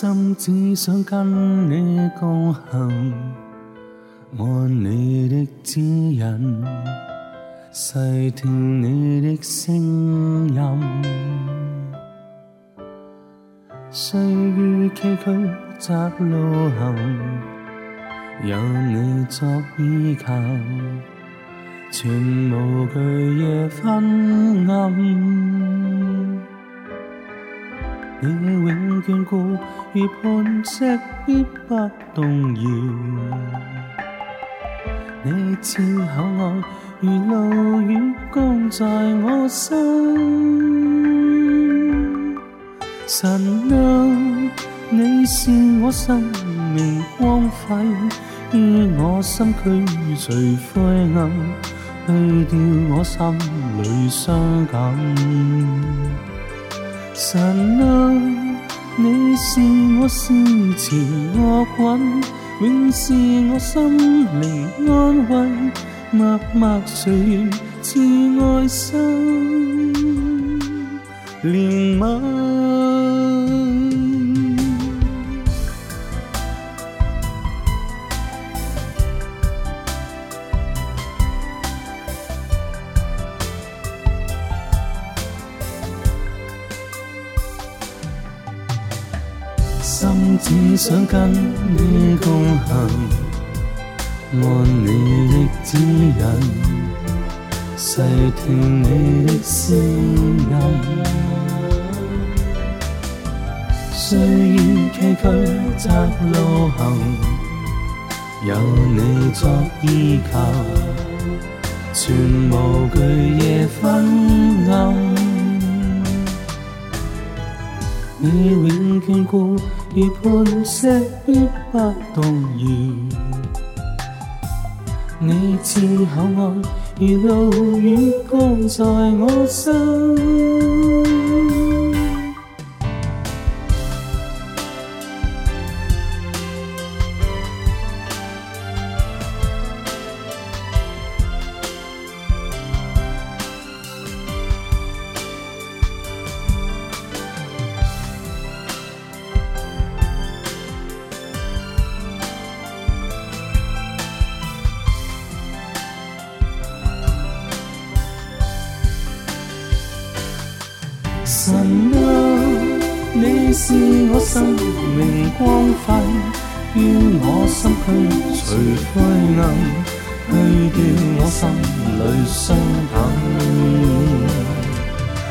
心只想跟你共行，按你的指引，细听你的声音。岁月崎岖窄路行，有你作依靠，全无惧夜昏暗。你永眷顾如磐石，必不动摇。你似厚爱如露雨光在我心。神啊，你是我生命光辉，于我心区除灰暗，去掉我心里伤感。神啊，你是我诗词乐韵，永是我心灵安慰，默默垂怜赐爱心怜悯。心只想跟你共行，按你的指引，细听你的声音。虽于崎岖窄路行，有你作依靠，全无惧永眷顾如磐石，必不动摇。你似厚爱如露雨光在我心。神啊，你是我生命光辉，于我心区除灰暗，去掉我心里伤感。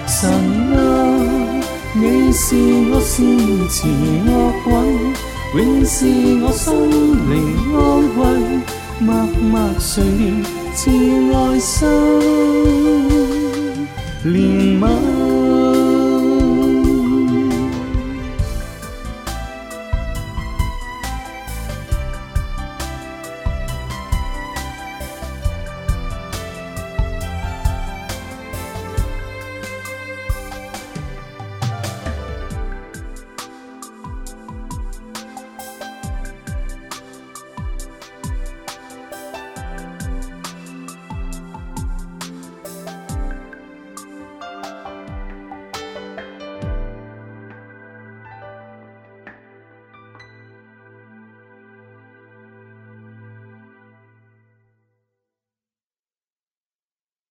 神啊，你是我诗词乐韵，永是我心灵安慰，默默垂怜赐爱心怜悯。